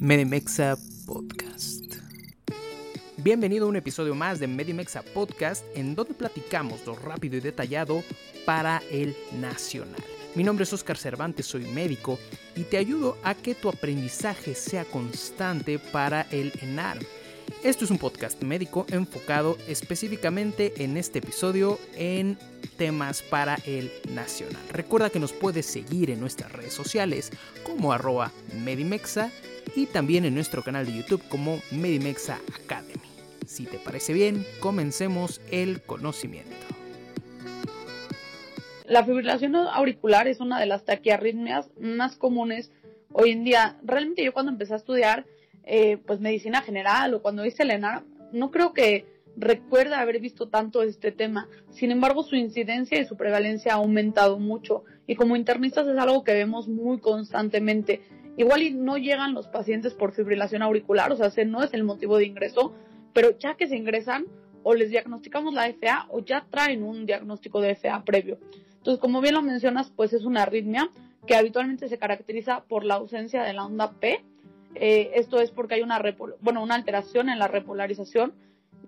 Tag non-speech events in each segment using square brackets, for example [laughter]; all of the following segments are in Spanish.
Medimexa Podcast. Bienvenido a un episodio más de Medimexa Podcast, en donde platicamos lo rápido y detallado para el nacional. Mi nombre es Oscar Cervantes, soy médico y te ayudo a que tu aprendizaje sea constante para el ENARM. Esto es un podcast médico enfocado específicamente en este episodio en temas para el nacional. Recuerda que nos puedes seguir en nuestras redes sociales como arroba Medimexa y también en nuestro canal de YouTube como Medimexa Academy. Si te parece bien, comencemos el conocimiento. La fibrilación auricular es una de las taquiarritmias más comunes hoy en día. Realmente yo cuando empecé a estudiar eh, pues medicina general o cuando hice el no creo que recuerda haber visto tanto este tema. Sin embargo, su incidencia y su prevalencia ha aumentado mucho y como internistas es algo que vemos muy constantemente. Igual y no llegan los pacientes por fibrilación auricular, o sea, ese no es el motivo de ingreso, pero ya que se ingresan o les diagnosticamos la FA o ya traen un diagnóstico de FA previo. Entonces, como bien lo mencionas, pues es una arritmia que habitualmente se caracteriza por la ausencia de la onda P. Eh, esto es porque hay una, bueno, una alteración en la repolarización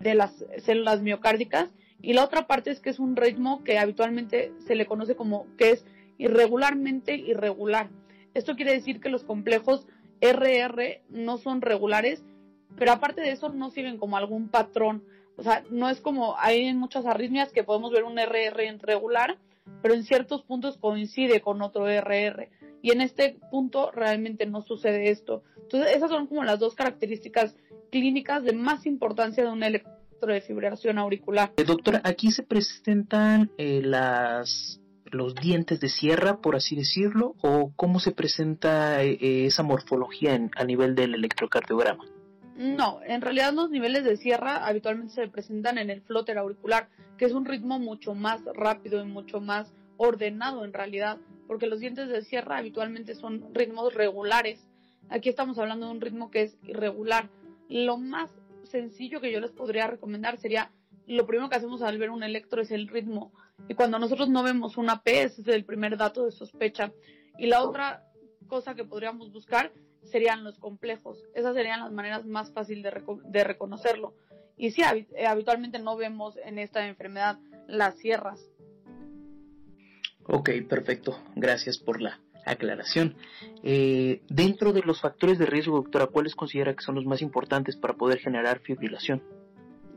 de las células miocárdicas y la otra parte es que es un ritmo que habitualmente se le conoce como que es irregularmente irregular. Esto quiere decir que los complejos RR no son regulares, pero aparte de eso no siguen como algún patrón. O sea, no es como hay muchas arritmias que podemos ver un RR regular, pero en ciertos puntos coincide con otro RR. Y en este punto realmente no sucede esto. Entonces, esas son como las dos características clínicas de más importancia de un electrodefibrilación auricular. Eh, doctora, aquí se presentan eh, las los dientes de sierra, por así decirlo, o cómo se presenta eh, esa morfología a nivel del electrocardiograma? No, en realidad los niveles de sierra habitualmente se presentan en el flóter auricular, que es un ritmo mucho más rápido y mucho más ordenado en realidad, porque los dientes de sierra habitualmente son ritmos regulares. Aquí estamos hablando de un ritmo que es irregular. Lo más sencillo que yo les podría recomendar sería, lo primero que hacemos al ver un electro es el ritmo. Y cuando nosotros no vemos una P, ese es el primer dato de sospecha. Y la otra cosa que podríamos buscar serían los complejos. Esas serían las maneras más fáciles de, de reconocerlo. Y sí, eh, habitualmente no vemos en esta enfermedad las sierras. Ok, perfecto. Gracias por la aclaración. Eh, dentro de los factores de riesgo, doctora, ¿cuáles considera que son los más importantes para poder generar fibrilación?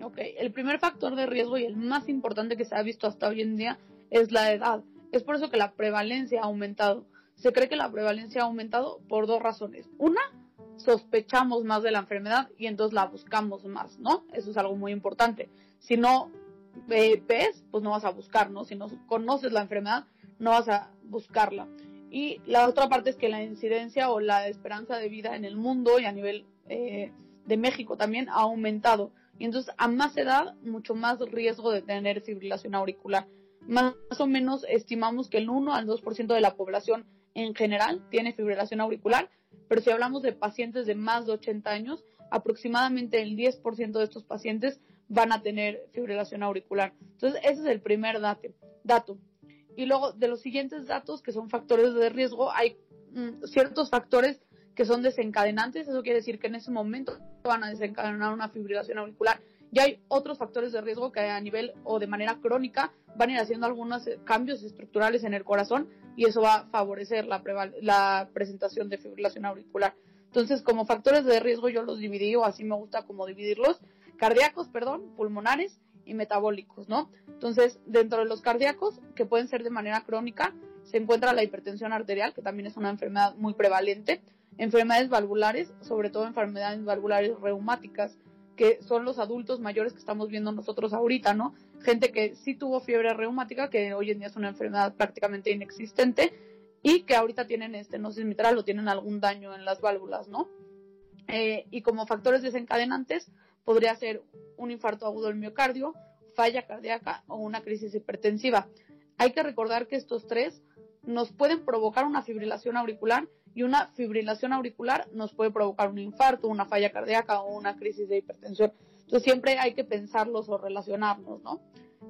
Ok, el primer factor de riesgo y el más importante que se ha visto hasta hoy en día es la edad. Es por eso que la prevalencia ha aumentado. Se cree que la prevalencia ha aumentado por dos razones. Una, sospechamos más de la enfermedad y entonces la buscamos más, ¿no? Eso es algo muy importante. Si no ves, pues no vas a buscar, ¿no? Si no conoces la enfermedad, no vas a buscarla. Y la otra parte es que la incidencia o la esperanza de vida en el mundo y a nivel eh, de México también ha aumentado. Y entonces a más edad, mucho más riesgo de tener fibrilación auricular. Más o menos estimamos que el 1 al 2% de la población en general tiene fibrilación auricular, pero si hablamos de pacientes de más de 80 años, aproximadamente el 10% de estos pacientes van a tener fibrilación auricular. Entonces, ese es el primer dato. Y luego, de los siguientes datos, que son factores de riesgo, hay mm, ciertos factores que son desencadenantes, eso quiere decir que en ese momento van a desencadenar una fibrilación auricular. Y hay otros factores de riesgo que a nivel o de manera crónica van a ir haciendo algunos cambios estructurales en el corazón y eso va a favorecer la, la presentación de fibrilación auricular. Entonces, como factores de riesgo yo los dividí, o así me gusta como dividirlos, cardíacos, perdón, pulmonares y metabólicos, ¿no? Entonces, dentro de los cardíacos, que pueden ser de manera crónica, se encuentra la hipertensión arterial, que también es una enfermedad muy prevalente, enfermedades valvulares, sobre todo enfermedades valvulares reumáticas, que son los adultos mayores que estamos viendo nosotros ahorita, ¿no? Gente que sí tuvo fiebre reumática, que hoy en día es una enfermedad prácticamente inexistente, y que ahorita tienen estenosis mitral o tienen algún daño en las válvulas, ¿no? Eh, y como factores desencadenantes podría ser un infarto agudo del miocardio, falla cardíaca o una crisis hipertensiva. Hay que recordar que estos tres nos pueden provocar una fibrilación auricular y una fibrilación auricular nos puede provocar un infarto, una falla cardíaca o una crisis de hipertensión. Entonces siempre hay que pensarlos o relacionarnos, ¿no?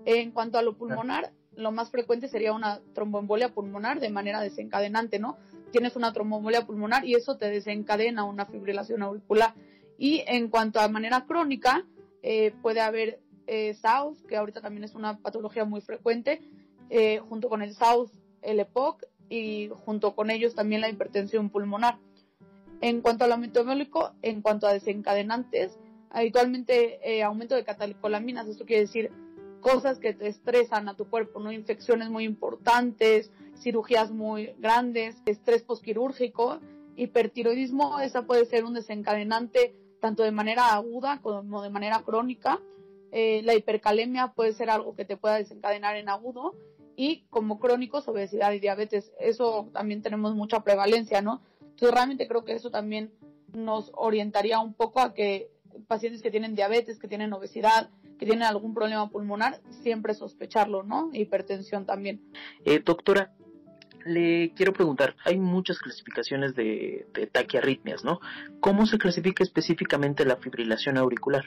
En cuanto a lo pulmonar, lo más frecuente sería una tromboembolia pulmonar de manera desencadenante, ¿no? Tienes una tromboembolia pulmonar y eso te desencadena una fibrilación auricular. Y en cuanto a manera crónica, eh, puede haber eh, SAUS, que ahorita también es una patología muy frecuente, eh, junto con el SAUS, el EPOC y junto con ellos también la hipertensión pulmonar. En cuanto a lo metabólico, en cuanto a desencadenantes, habitualmente aumento de catecolaminas, esto quiere decir cosas que te estresan a tu cuerpo, ¿no? Infecciones muy importantes, cirugías muy grandes, estrés posquirúrgico, hipertiroidismo, esa puede ser un desencadenante tanto de manera aguda como de manera crónica. Eh, la hipercalemia puede ser algo que te pueda desencadenar en agudo y como crónicos obesidad y diabetes. Eso también tenemos mucha prevalencia, ¿no? Entonces realmente creo que eso también nos orientaría un poco a que pacientes que tienen diabetes, que tienen obesidad, que tienen algún problema pulmonar, siempre sospecharlo, ¿no? Hipertensión también. Eh, doctora, le quiero preguntar, hay muchas clasificaciones de, de taquiarritmias, ¿no? ¿Cómo se clasifica específicamente la fibrilación auricular?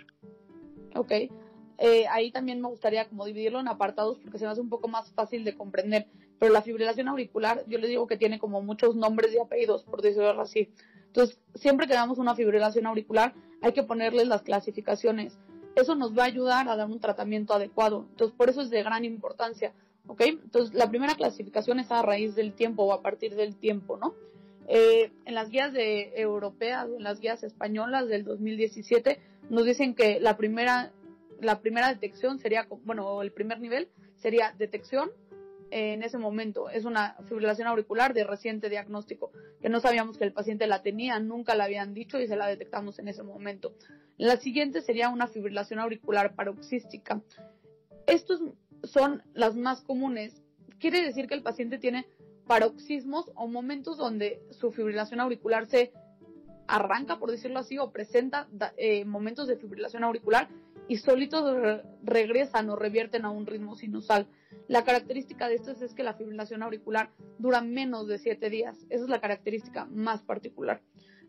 Ok, eh, ahí también me gustaría como dividirlo en apartados porque se me hace un poco más fácil de comprender. Pero la fibrilación auricular, yo les digo que tiene como muchos nombres y apellidos, por decirlo así. Entonces, siempre que damos una fibrilación auricular, hay que ponerles las clasificaciones eso nos va a ayudar a dar un tratamiento adecuado. Entonces, por eso es de gran importancia. ¿Ok? Entonces, la primera clasificación es a raíz del tiempo o a partir del tiempo, ¿no? Eh, en las guías europeas o en las guías españolas del 2017 nos dicen que la primera, la primera detección sería, bueno, el primer nivel sería detección, en ese momento. Es una fibrilación auricular de reciente diagnóstico, que no sabíamos que el paciente la tenía, nunca la habían dicho y se la detectamos en ese momento. La siguiente sería una fibrilación auricular paroxística. Estos son las más comunes. Quiere decir que el paciente tiene paroxismos o momentos donde su fibrilación auricular se arranca, por decirlo así, o presenta eh, momentos de fibrilación auricular y solitos regresan o revierten a un ritmo sinusal. La característica de esto es que la fibrilación auricular dura menos de 7 días. Esa es la característica más particular.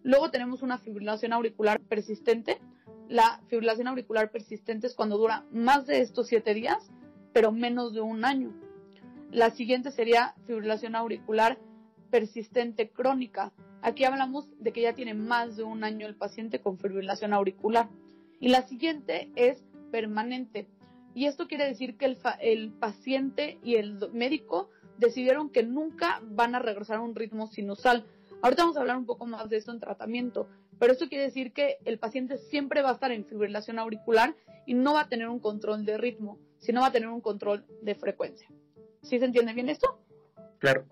Luego tenemos una fibrilación auricular persistente. La fibrilación auricular persistente es cuando dura más de estos 7 días, pero menos de un año. La siguiente sería fibrilación auricular persistente crónica. Aquí hablamos de que ya tiene más de un año el paciente con fibrilación auricular. Y la siguiente es permanente. Y esto quiere decir que el, el paciente y el médico decidieron que nunca van a regresar a un ritmo sinusal. Ahorita vamos a hablar un poco más de esto en tratamiento, pero esto quiere decir que el paciente siempre va a estar en fibrilación auricular y no va a tener un control de ritmo, sino va a tener un control de frecuencia. ¿Sí se entiende bien esto? Claro,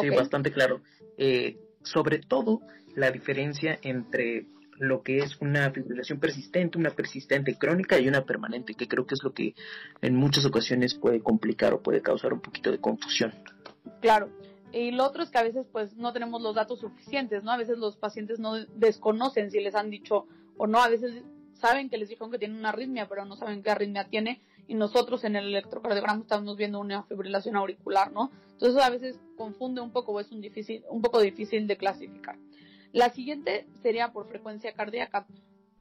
sí, bastante claro. Eh, sobre todo la diferencia entre lo que es una fibrilación persistente, una persistente crónica y una permanente, que creo que es lo que en muchas ocasiones puede complicar o puede causar un poquito de confusión. Claro. Y lo otro es que a veces pues no tenemos los datos suficientes, ¿no? A veces los pacientes no desconocen si les han dicho o no, a veces saben que les dijeron que tienen una arritmia, pero no saben qué arritmia tiene y nosotros en el electrocardiograma estamos viendo una fibrilación auricular, ¿no? Entonces a veces confunde un poco o es un, difícil, un poco difícil de clasificar. La siguiente sería por frecuencia cardíaca.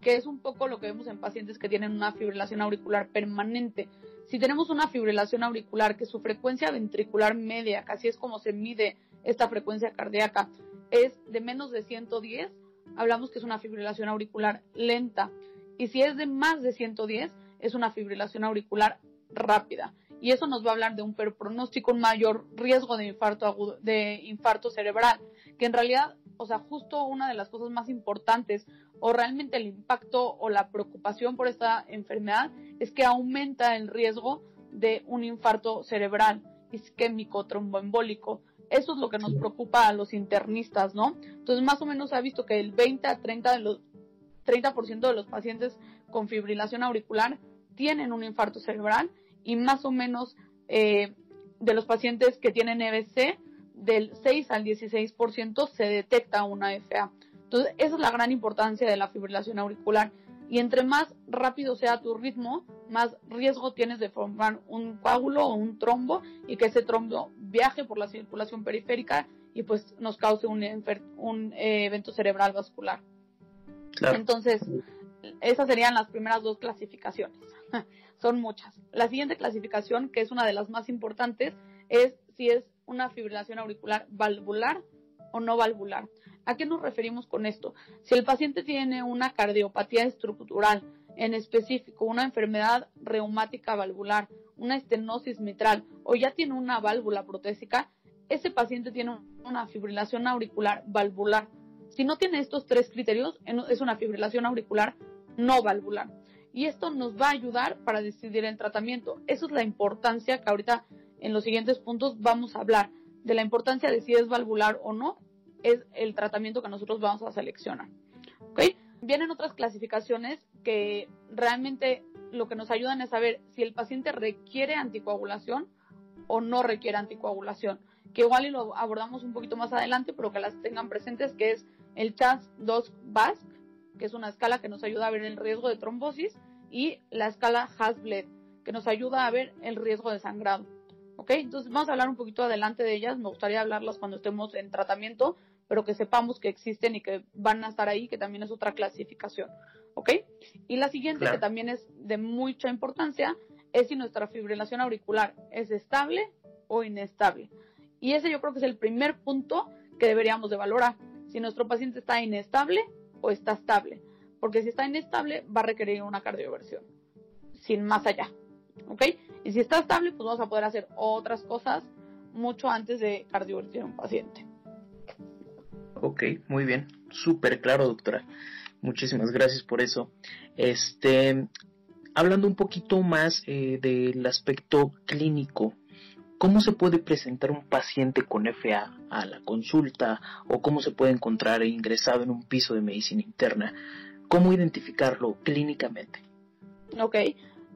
que es un poco lo que vemos en pacientes que tienen una fibrilación auricular permanente. Si tenemos una fibrilación auricular que su frecuencia ventricular media, casi es como se mide esta frecuencia cardíaca, es de menos de 110, hablamos que es una fibrilación auricular lenta. Y si es de más de 110, es una fibrilación auricular rápida. Y eso nos va a hablar de un pronóstico, un mayor riesgo de infarto agudo, de infarto cerebral, que en realidad, o sea, justo una de las cosas más importantes o realmente el impacto o la preocupación por esta enfermedad es que aumenta el riesgo de un infarto cerebral isquémico tromboembólico. Eso es lo que nos preocupa a los internistas, ¿no? Entonces, más o menos se ha visto que el 20 a 30 de los 30% de los pacientes con fibrilación auricular tienen un infarto cerebral y más o menos eh, de los pacientes que tienen EBC, del 6 al 16% se detecta una FA. Entonces, esa es la gran importancia de la fibrilación auricular. Y entre más rápido sea tu ritmo, más riesgo tienes de formar un coágulo o un trombo y que ese trombo viaje por la circulación periférica y pues nos cause un, un eh, evento cerebral vascular. Entonces, esas serían las primeras dos clasificaciones. [laughs] Son muchas. La siguiente clasificación, que es una de las más importantes, es si es una fibrilación auricular valvular o no valvular. ¿A qué nos referimos con esto? Si el paciente tiene una cardiopatía estructural, en específico una enfermedad reumática valvular, una estenosis mitral o ya tiene una válvula protésica, ese paciente tiene una fibrilación auricular valvular. Si no tiene estos tres criterios, es una fibrilación auricular no valvular. Y esto nos va a ayudar para decidir el tratamiento. Eso es la importancia que ahorita en los siguientes puntos vamos a hablar de la importancia de si es valvular o no, es el tratamiento que nosotros vamos a seleccionar. Vienen otras clasificaciones que realmente lo que nos ayudan es saber si el paciente requiere anticoagulación o no requiere anticoagulación, que igual y lo abordamos un poquito más adelante, pero que las tengan presentes, que es el CHAS-2-BASC, que es una escala que nos ayuda a ver el riesgo de trombosis, y la escala Hasbled, que nos ayuda a ver el riesgo de sangrado. ¿Ok? Entonces vamos a hablar un poquito adelante de ellas, me gustaría hablarlas cuando estemos en tratamiento, pero que sepamos que existen y que van a estar ahí, que también es otra clasificación. ¿Ok? Y la siguiente, que también es de mucha importancia, es si nuestra fibrilación auricular es estable o inestable. Y ese yo creo que es el primer punto que deberíamos de valorar. Si nuestro paciente está inestable o está estable. Porque si está inestable va a requerir una cardioversión. Sin más allá. ¿Ok? Y si está estable, pues vamos a poder hacer otras cosas mucho antes de cardioversión un paciente. Ok, muy bien. Súper claro, doctora. Muchísimas gracias por eso. Este, hablando un poquito más eh, del aspecto clínico, ¿cómo se puede presentar un paciente con FA a la consulta o cómo se puede encontrar ingresado en un piso de medicina interna? ¿Cómo identificarlo clínicamente? Ok.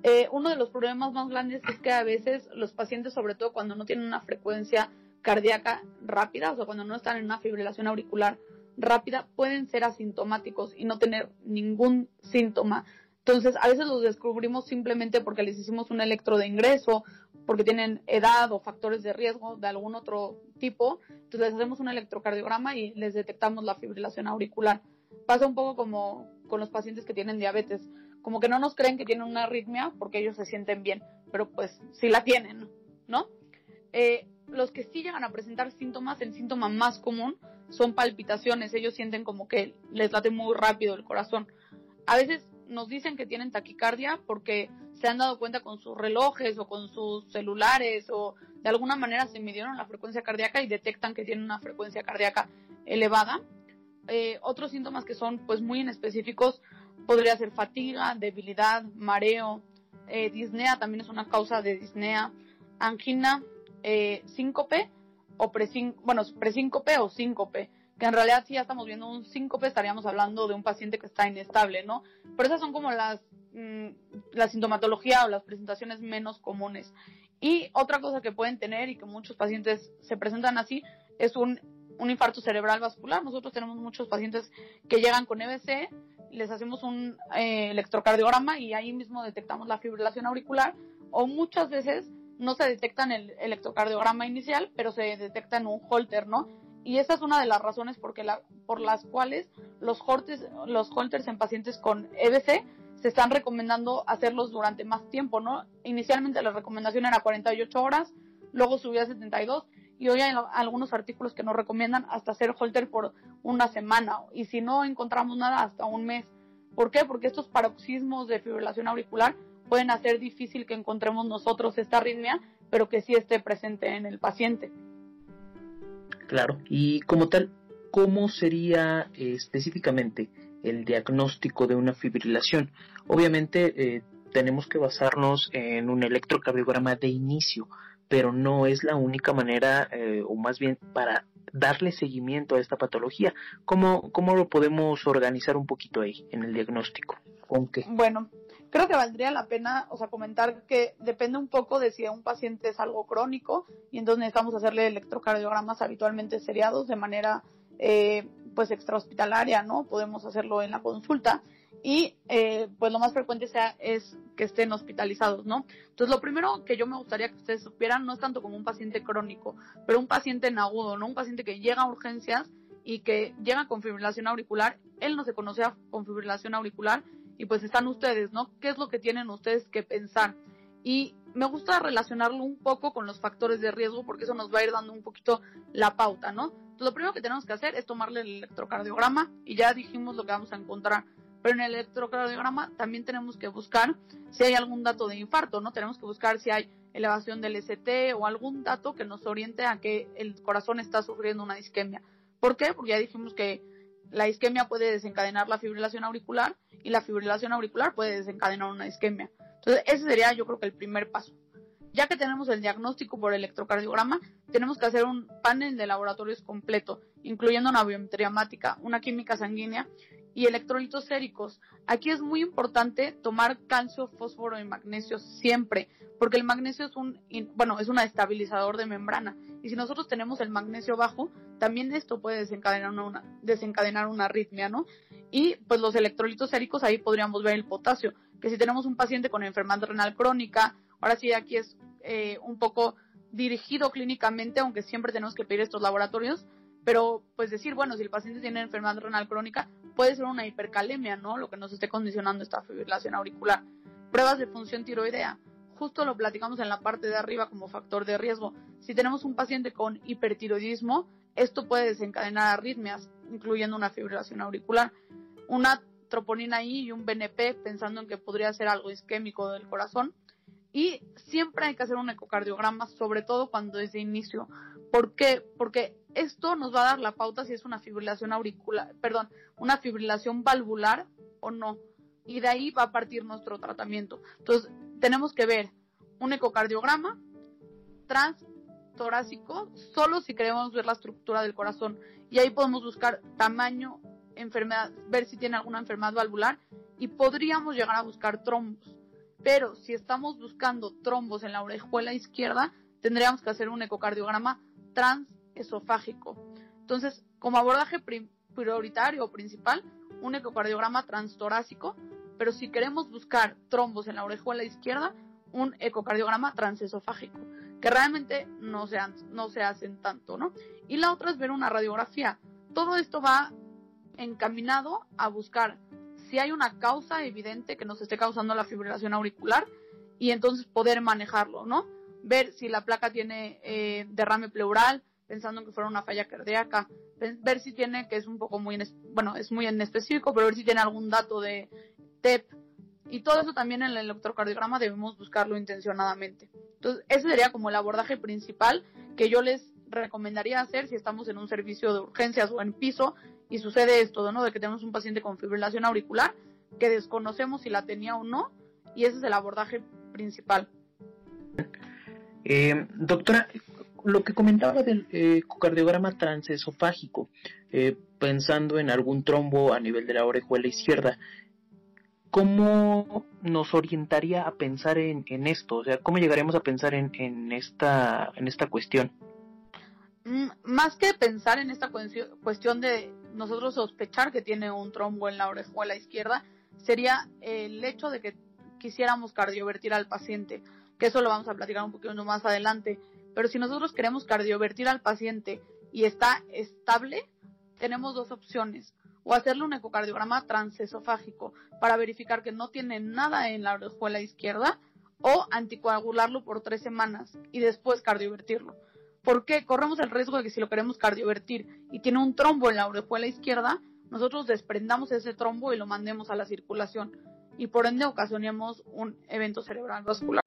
Eh, uno de los problemas más grandes es que a veces los pacientes, sobre todo cuando no tienen una frecuencia cardíaca rápida, o sea, cuando no están en una fibrilación auricular rápida, pueden ser asintomáticos y no tener ningún síntoma. Entonces, a veces los descubrimos simplemente porque les hicimos un electro de ingreso, porque tienen edad o factores de riesgo de algún otro tipo. Entonces, les hacemos un electrocardiograma y les detectamos la fibrilación auricular. Pasa un poco como con los pacientes que tienen diabetes, como que no nos creen que tienen una arritmia porque ellos se sienten bien, pero pues sí la tienen, ¿no? Eh, los que sí llegan a presentar síntomas, el síntoma más común son palpitaciones. Ellos sienten como que les late muy rápido el corazón. A veces nos dicen que tienen taquicardia porque se han dado cuenta con sus relojes o con sus celulares o de alguna manera se midieron la frecuencia cardíaca y detectan que tienen una frecuencia cardíaca elevada. Eh, otros síntomas que son pues muy inespecíficos podría ser fatiga, debilidad, mareo, eh, disnea también es una causa de disnea, angina, eh, síncope o bueno, presíncope o síncope, que en realidad si ya estamos viendo un síncope estaríamos hablando de un paciente que está inestable, ¿no? Pero esas son como las mm, la sintomatología o las presentaciones menos comunes. Y otra cosa que pueden tener y que muchos pacientes se presentan así es un, un infarto cerebral vascular. Nosotros tenemos muchos pacientes que llegan con EBC, les hacemos un eh, electrocardiograma y ahí mismo detectamos la fibrilación auricular o muchas veces no se detecta en el electrocardiograma inicial, pero se detecta en un holter, ¿no? y esa es una de las razones porque la, por las cuales los holters, los holters en pacientes con EBC se están recomendando hacerlos durante más tiempo, ¿no? Inicialmente la recomendación era 48 horas, luego subió a 72 y hoy hay algunos artículos que nos recomiendan hasta hacer holter por una semana y si no encontramos nada hasta un mes. ¿Por qué? Porque estos paroxismos de fibrilación auricular pueden hacer difícil que encontremos nosotros esta arritmia, pero que sí esté presente en el paciente. Claro, y como tal, ¿cómo sería eh, específicamente el diagnóstico de una fibrilación? Obviamente eh, tenemos que basarnos en un electrocardiograma de inicio, pero no es la única manera, eh, o más bien para darle seguimiento a esta patología. ¿Cómo, ¿Cómo lo podemos organizar un poquito ahí en el diagnóstico? ¿Con qué? Bueno, creo que valdría la pena, o sea, comentar que depende un poco de si un paciente es algo crónico y entonces necesitamos hacerle electrocardiogramas habitualmente seriados de manera, eh, pues, extrahospitalaria, ¿no? Podemos hacerlo en la consulta y, eh, pues, lo más frecuente sea es que estén hospitalizados, ¿no? Entonces, lo primero que yo me gustaría que ustedes supieran no es tanto como un paciente crónico, pero un paciente en agudo, ¿no? Un paciente que llega a urgencias y que llega con fibrilación auricular, él no se conoce con fibrilación auricular, y pues están ustedes, ¿no? ¿Qué es lo que tienen ustedes que pensar? Y me gusta relacionarlo un poco con los factores de riesgo porque eso nos va a ir dando un poquito la pauta, ¿no? Entonces, lo primero que tenemos que hacer es tomarle el electrocardiograma y ya dijimos lo que vamos a encontrar. Pero en el electrocardiograma también tenemos que buscar si hay algún dato de infarto, ¿no? Tenemos que buscar si hay elevación del ST o algún dato que nos oriente a que el corazón está sufriendo una isquemia. ¿Por qué? Porque ya dijimos que la isquemia puede desencadenar la fibrilación auricular y la fibrilación auricular puede desencadenar una isquemia. Entonces, ese sería yo creo que el primer paso. Ya que tenemos el diagnóstico por electrocardiograma, tenemos que hacer un panel de laboratorios completo, incluyendo una biometría una química sanguínea y electrolitos séricos. Aquí es muy importante tomar calcio, fósforo y magnesio siempre, porque el magnesio es un, bueno, es un estabilizador de membrana. Y si nosotros tenemos el magnesio bajo, también esto puede desencadenar una, desencadenar una arritmia, ¿no? Y pues los electrolitos séricos, ahí podríamos ver el potasio, que si tenemos un paciente con enfermedad renal crónica, ahora sí aquí es eh, un poco dirigido clínicamente, aunque siempre tenemos que pedir estos laboratorios, pero pues decir, bueno, si el paciente tiene enfermedad renal crónica, puede ser una hipercalemia, ¿no? Lo que nos esté condicionando esta fibrilación auricular. Pruebas de función tiroidea. Justo lo platicamos en la parte de arriba como factor de riesgo. Si tenemos un paciente con hipertiroidismo, esto puede desencadenar arritmias, incluyendo una fibrilación auricular. Una troponina I y un BNP, pensando en que podría ser algo isquémico del corazón. Y siempre hay que hacer un ecocardiograma, sobre todo cuando es de inicio. ¿Por qué? Porque esto nos va a dar la pauta si es una fibrilación auricular, perdón, una fibrilación valvular o no. Y de ahí va a partir nuestro tratamiento. Entonces, tenemos que ver un ecocardiograma transtorácico, solo si queremos ver la estructura del corazón. Y ahí podemos buscar tamaño, enfermedad, ver si tiene alguna enfermedad valvular y podríamos llegar a buscar trombos. Pero si estamos buscando trombos en la orejuela izquierda, tendríamos que hacer un ecocardiograma transesofágico. Entonces, como abordaje prioritario o principal, un ecocardiograma transtorácico, pero si queremos buscar trombos en la orejuela izquierda, un ecocardiograma transesofágico, que realmente no se, no se hacen tanto, ¿no? Y la otra es ver una radiografía. Todo esto va encaminado a buscar si hay una causa evidente que nos esté causando la fibrilación auricular y entonces poder manejarlo, ¿no? Ver si la placa tiene eh, derrame pleural, pensando que fuera una falla cardíaca, ver si tiene, que es un poco muy, bueno, es muy en específico, pero ver si tiene algún dato de TEP. Y todo eso también en el electrocardiograma debemos buscarlo intencionadamente. Entonces, ese sería como el abordaje principal que yo les recomendaría hacer si estamos en un servicio de urgencias o en piso y sucede esto, ¿no? De que tenemos un paciente con fibrilación auricular que desconocemos si la tenía o no y ese es el abordaje principal. Eh, doctora, lo que comentaba del eh, ecocardiograma transesofágico, eh, pensando en algún trombo a nivel de la orejuela izquierda, ¿cómo nos orientaría a pensar en, esto? O sea, ¿cómo llegaremos a pensar en, en, esta, en esta cuestión? Mm, más que pensar en esta cuestión de nosotros sospechar que tiene un trombo en la orejuela izquierda, sería el hecho de que quisiéramos cardiovertir al paciente, que eso lo vamos a platicar un poquito más adelante. Pero si nosotros queremos cardiovertir al paciente y está estable, tenemos dos opciones. O hacerle un ecocardiograma transesofágico para verificar que no tiene nada en la orejuela izquierda o anticoagularlo por tres semanas y después cardiovertirlo. ¿Por qué? Corremos el riesgo de que si lo queremos cardiovertir y tiene un trombo en la orejuela izquierda, nosotros desprendamos ese trombo y lo mandemos a la circulación y por ende ocasionemos un evento cerebral vascular.